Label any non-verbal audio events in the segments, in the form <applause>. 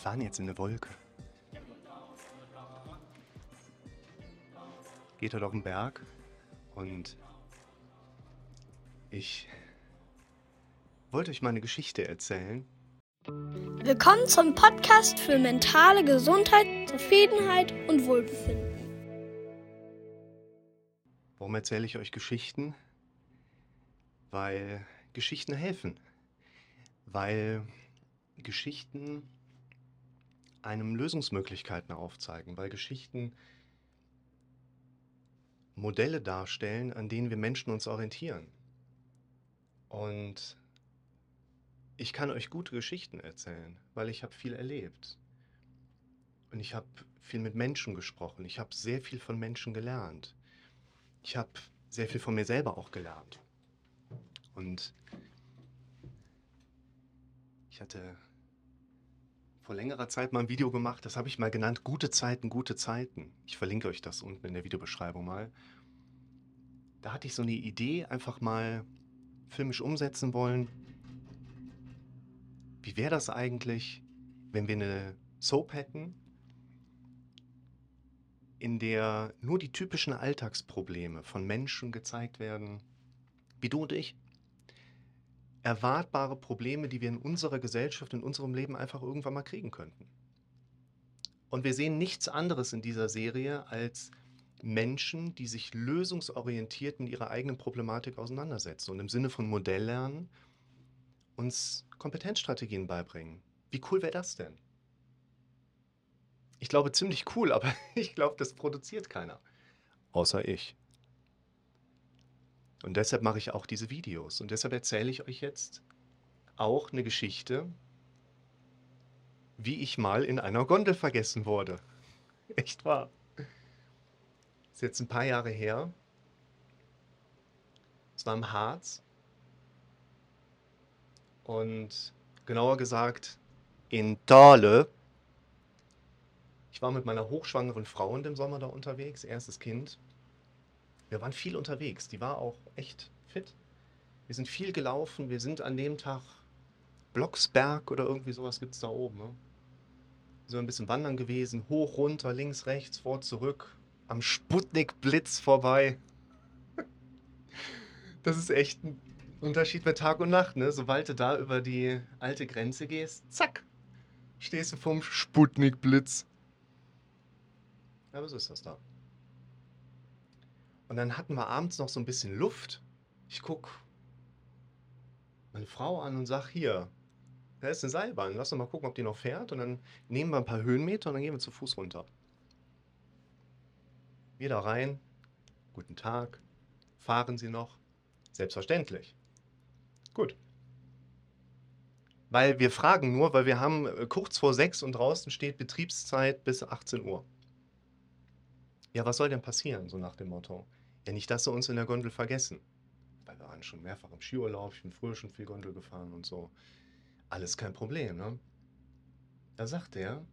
fahren jetzt in eine Wolke. Geht dort auf den Berg und ich wollte euch meine Geschichte erzählen. Willkommen zum Podcast für mentale Gesundheit, Zufriedenheit und Wohlbefinden. Warum erzähle ich euch Geschichten? Weil Geschichten helfen. Weil Geschichten einem Lösungsmöglichkeiten aufzeigen, weil Geschichten Modelle darstellen, an denen wir Menschen uns orientieren. Und ich kann euch gute Geschichten erzählen, weil ich habe viel erlebt. Und ich habe viel mit Menschen gesprochen. Ich habe sehr viel von Menschen gelernt. Ich habe sehr viel von mir selber auch gelernt. Und ich hatte vor längerer Zeit mal ein Video gemacht, das habe ich mal genannt, gute Zeiten, gute Zeiten. Ich verlinke euch das unten in der Videobeschreibung mal. Da hatte ich so eine Idee, einfach mal filmisch umsetzen wollen. Wie wäre das eigentlich, wenn wir eine Soap hätten, in der nur die typischen Alltagsprobleme von Menschen gezeigt werden, wie du und ich? Erwartbare Probleme, die wir in unserer Gesellschaft, in unserem Leben einfach irgendwann mal kriegen könnten. Und wir sehen nichts anderes in dieser Serie als Menschen, die sich lösungsorientiert mit ihrer eigenen Problematik auseinandersetzen und im Sinne von Modelllernen uns Kompetenzstrategien beibringen. Wie cool wäre das denn? Ich glaube ziemlich cool, aber <laughs> ich glaube, das produziert keiner. Außer ich. Und deshalb mache ich auch diese Videos. Und deshalb erzähle ich euch jetzt auch eine Geschichte, wie ich mal in einer Gondel vergessen wurde. <laughs> Echt wahr. Ist jetzt ein paar Jahre her. Es war im Harz. Und genauer gesagt in Dahle. Ich war mit meiner hochschwangeren Frau in dem Sommer da unterwegs, erstes Kind. Wir waren viel unterwegs. Die war auch echt fit. Wir sind viel gelaufen. Wir sind an dem Tag Blocksberg oder irgendwie sowas gibt es da oben. Ne? Sind ein bisschen wandern gewesen. Hoch, runter, links, rechts, vor, zurück. Am Sputnik-Blitz vorbei. <laughs> Das ist echt ein Unterschied mit Tag und Nacht. Ne? Sobald du da über die alte Grenze gehst, zack, stehst du vom Sputnik-Blitz. Aber so ist das da. Und dann hatten wir abends noch so ein bisschen Luft. Ich gucke meine Frau an und sage, hier, da ist eine Seilbahn, lass uns mal gucken, ob die noch fährt. Und dann nehmen wir ein paar Höhenmeter und dann gehen wir zu Fuß runter. Wieder rein, guten Tag, fahren Sie noch? Selbstverständlich. Gut. Weil wir fragen nur, weil wir haben äh, kurz vor sechs und draußen steht Betriebszeit bis 18 Uhr. Ja, was soll denn passieren, so nach dem Motto? Ja, nicht, dass sie uns in der Gondel vergessen. Weil wir waren schon mehrfach im Skiurlaub, ich bin früher schon viel Gondel gefahren und so. Alles kein Problem, ne? Da sagt er,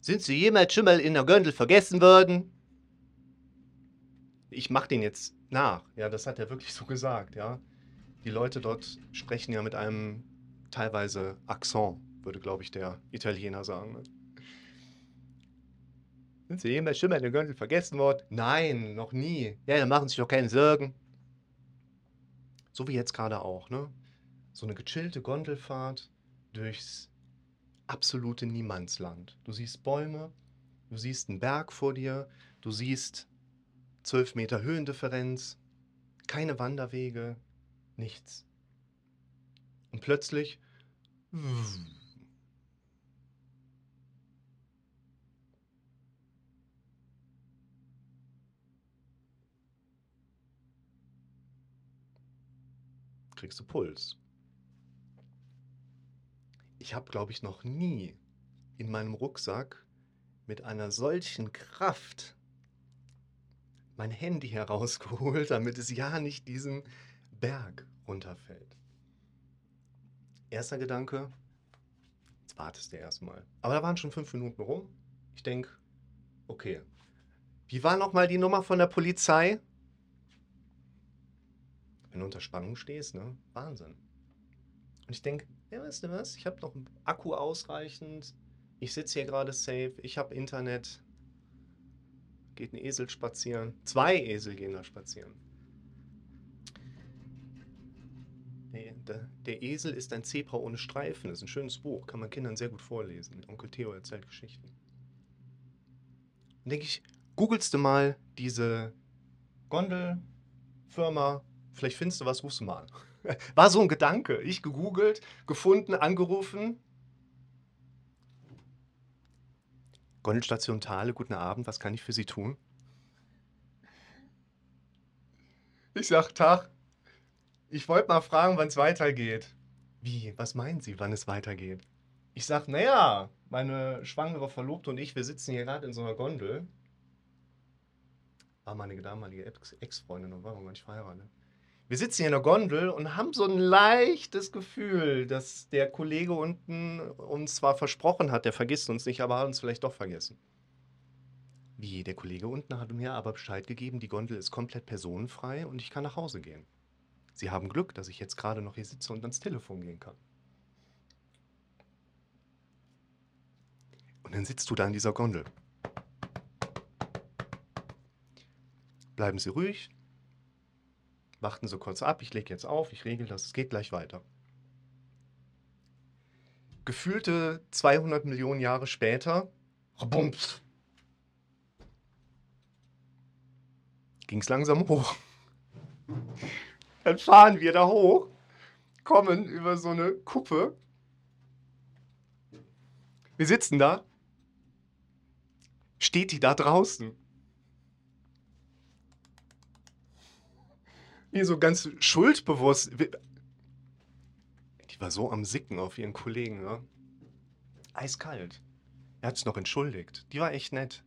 sind Sie jemals schon mal in der Gondel vergessen worden? Ich mach den jetzt nach. Ja, das hat er wirklich so gesagt, ja. Die Leute dort sprechen ja mit einem teilweise Akzent, würde, glaube ich, der Italiener sagen. Ne? Sind Sie jemals mal in Gondel vergessen worden? Nein, noch nie. Ja, dann machen Sie sich doch keine Sorgen. So wie jetzt gerade auch, ne? So eine gechillte Gondelfahrt durchs absolute Niemandsland. Du siehst Bäume, du siehst einen Berg vor dir, du siehst 12 Meter Höhendifferenz, keine Wanderwege, nichts. Und plötzlich kriegst du Puls. Ich habe, glaube ich, noch nie in meinem Rucksack mit einer solchen Kraft mein Handy herausgeholt, damit es ja nicht diesen Berg runterfällt. Erster Gedanke, jetzt wartest du erstmal. Aber da waren schon fünf Minuten rum. Ich denke, okay. Wie war nochmal die Nummer von der Polizei? Wenn du unter Spannung stehst, ne? Wahnsinn. Und ich denke, ja, weißt du was, ich habe noch einen Akku ausreichend, Ich sitze hier gerade safe, ich habe Internet. Geht ein Esel spazieren. Zwei Esel gehen da spazieren. Der, der, der Esel ist ein Zebra ohne Streifen. Das ist ein schönes Buch, kann man Kindern sehr gut vorlesen. Onkel Theo erzählt Geschichten. Dann denke ich, googelst du mal diese Gondelfirma, vielleicht findest du was, rufst du mal an. <laughs> War so ein Gedanke. Ich gegoogelt, gefunden, angerufen. Gondelstation Thale, guten Abend, was kann ich für Sie tun? Ich sag, Tag, ich wollte mal fragen, wann es weitergeht. Wie, was meinen Sie, wann es weitergeht? Ich sag, naja, meine schwangere Verlobte und ich, wir sitzen hier gerade in so einer Gondel. War meine damalige Ex- Ex-Freundin und waren wir gar nicht verheiratet. Wir sitzen hier in der Gondel und haben so ein leichtes Gefühl, dass der Kollege unten uns zwar versprochen hat, der vergisst uns nicht, aber hat uns vielleicht doch vergessen. Wie, der Kollege unten hat mir aber Bescheid gegeben, die Gondel ist komplett personenfrei und ich kann nach Hause gehen. Sie haben Glück, dass ich jetzt gerade noch hier sitze und ans Telefon gehen kann. Und dann sitzt du da in dieser Gondel. Bleiben Sie ruhig. Warten Sie kurz ab. Ich lege jetzt auf. Ich regel das. Es geht gleich weiter. Gefühlte 200 Millionen Jahre später. Bums. Ging es langsam hoch. Dann fahren wir da hoch, kommen über so eine Kuppe. Wir sitzen da. Steht die da draußen? Wie so ganz schuldbewusst. Die war so am Sicken auf ihren Kollegen, ne? Eiskalt. Er hat sich noch entschuldigt. Die war echt nett.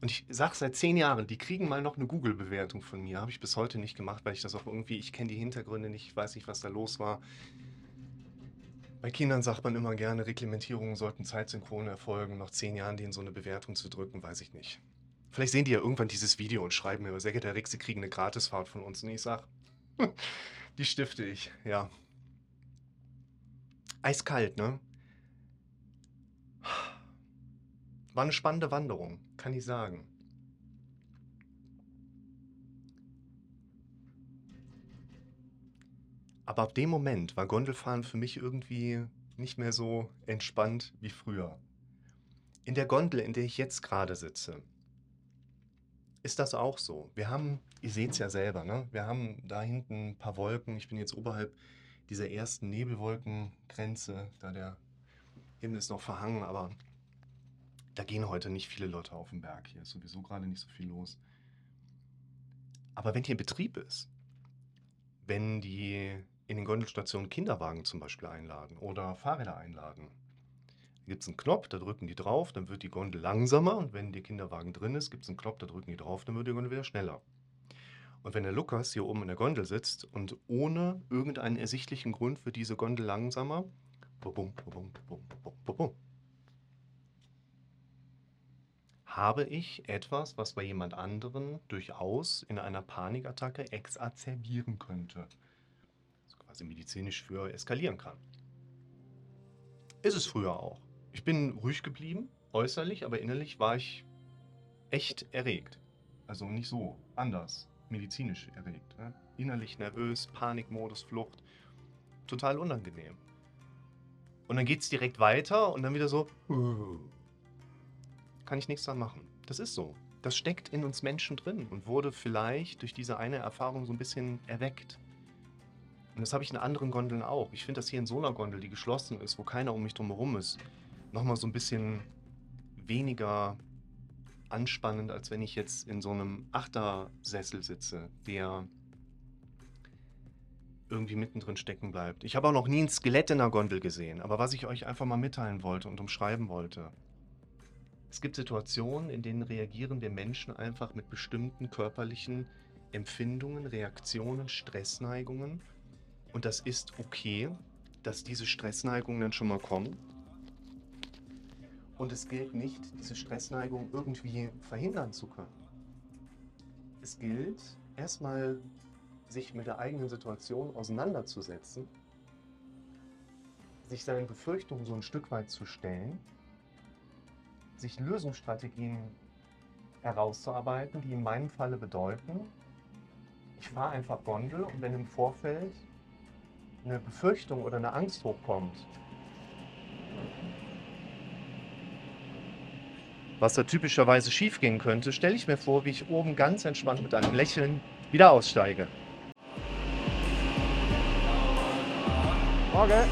Und ich sag seit zehn Jahren, die kriegen mal noch eine Google-Bewertung von mir. Habe ich bis heute nicht gemacht, weil ich das auch irgendwie, ich kenne die Hintergründe nicht, ich weiß nicht, was da los war. Bei Kindern sagt man immer gerne, Reglementierungen sollten zeitsynchron erfolgen. Nach zehn Jahren denen so eine Bewertung zu drücken, weiß ich nicht. Vielleicht sehen die ja irgendwann dieses Video und schreiben mir, sehr geehrter Rick, Sie kriegen eine Gratisfahrt von uns. Und ich sag, <laughs> die stifte ich, ja. Eiskalt, ne? War eine spannende Wanderung, kann ich sagen. Aber ab dem Moment war Gondelfahren für mich irgendwie nicht mehr so entspannt wie früher. In der Gondel, in der ich jetzt gerade sitze, ist das auch so. Wir haben, ihr seht es ja selber, ne? wir haben da hinten ein paar Wolken. Ich bin jetzt oberhalb dieser ersten Nebelwolkengrenze, da der Himmel ist noch verhangen, aber da gehen heute nicht viele Leute auf den Berg. Hier ist sowieso gerade nicht so viel los. Aber wenn hier Betrieb ist, wenn die in den Gondelstationen Kinderwagen zum Beispiel einladen oder Fahrräder einladen, gibt es einen Knopf, da drücken die drauf, dann wird die Gondel langsamer und wenn der Kinderwagen drin ist, gibt es einen Knopf, da drücken die drauf, dann wird die Gondel wieder schneller. Und wenn der Lukas hier oben in der Gondel sitzt und ohne irgendeinen ersichtlichen Grund wird diese Gondel langsamer, bum, bum, bum, habe ich etwas, was bei jemand anderen durchaus in einer Panikattacke exazerbieren könnte. Also quasi medizinisch für eskalieren kann. Ist es früher auch. Ich bin ruhig geblieben, äußerlich, aber innerlich war ich echt erregt. Also nicht so, anders, medizinisch erregt. Ne? Innerlich nervös, Panikmodus, Flucht. Total unangenehm. Und dann geht es direkt weiter und dann wieder so, kann ich nichts dran machen. Das ist so. Das steckt in uns Menschen drin und wurde vielleicht durch diese eine Erfahrung so ein bisschen erweckt. Und das habe ich in anderen Gondeln auch. Ich finde das hier in so einer Gondel, die geschlossen ist, wo keiner um mich drumherum ist, nochmal so ein bisschen weniger anspannend, als wenn ich jetzt in so einem Achtersessel sitze, der irgendwie mittendrin stecken bleibt. Ich habe auch noch nie ein Skelett in einer Gondel gesehen, aber was ich euch einfach mal mitteilen wollte und umschreiben wollte. Es gibt Situationen, in denen reagieren wir Menschen einfach mit bestimmten körperlichen Empfindungen, Reaktionen, Stressneigungen. Und das ist okay, dass diese Stressneigungen dann schon mal kommen. Und es gilt nicht, diese Stressneigung irgendwie verhindern zu können. Es gilt, erstmal sich mit der eigenen Situation auseinanderzusetzen, sich seinen Befürchtungen so ein Stück weit zu stellen sich Lösungsstrategien herauszuarbeiten, die in meinem Falle bedeuten, ich fahre einfach Gondel und wenn im Vorfeld eine Befürchtung oder eine Angst hochkommt, was da typischerweise schiefgehen könnte, stelle ich mir vor, wie ich oben ganz entspannt mit einem Lächeln wieder aussteige. Okay.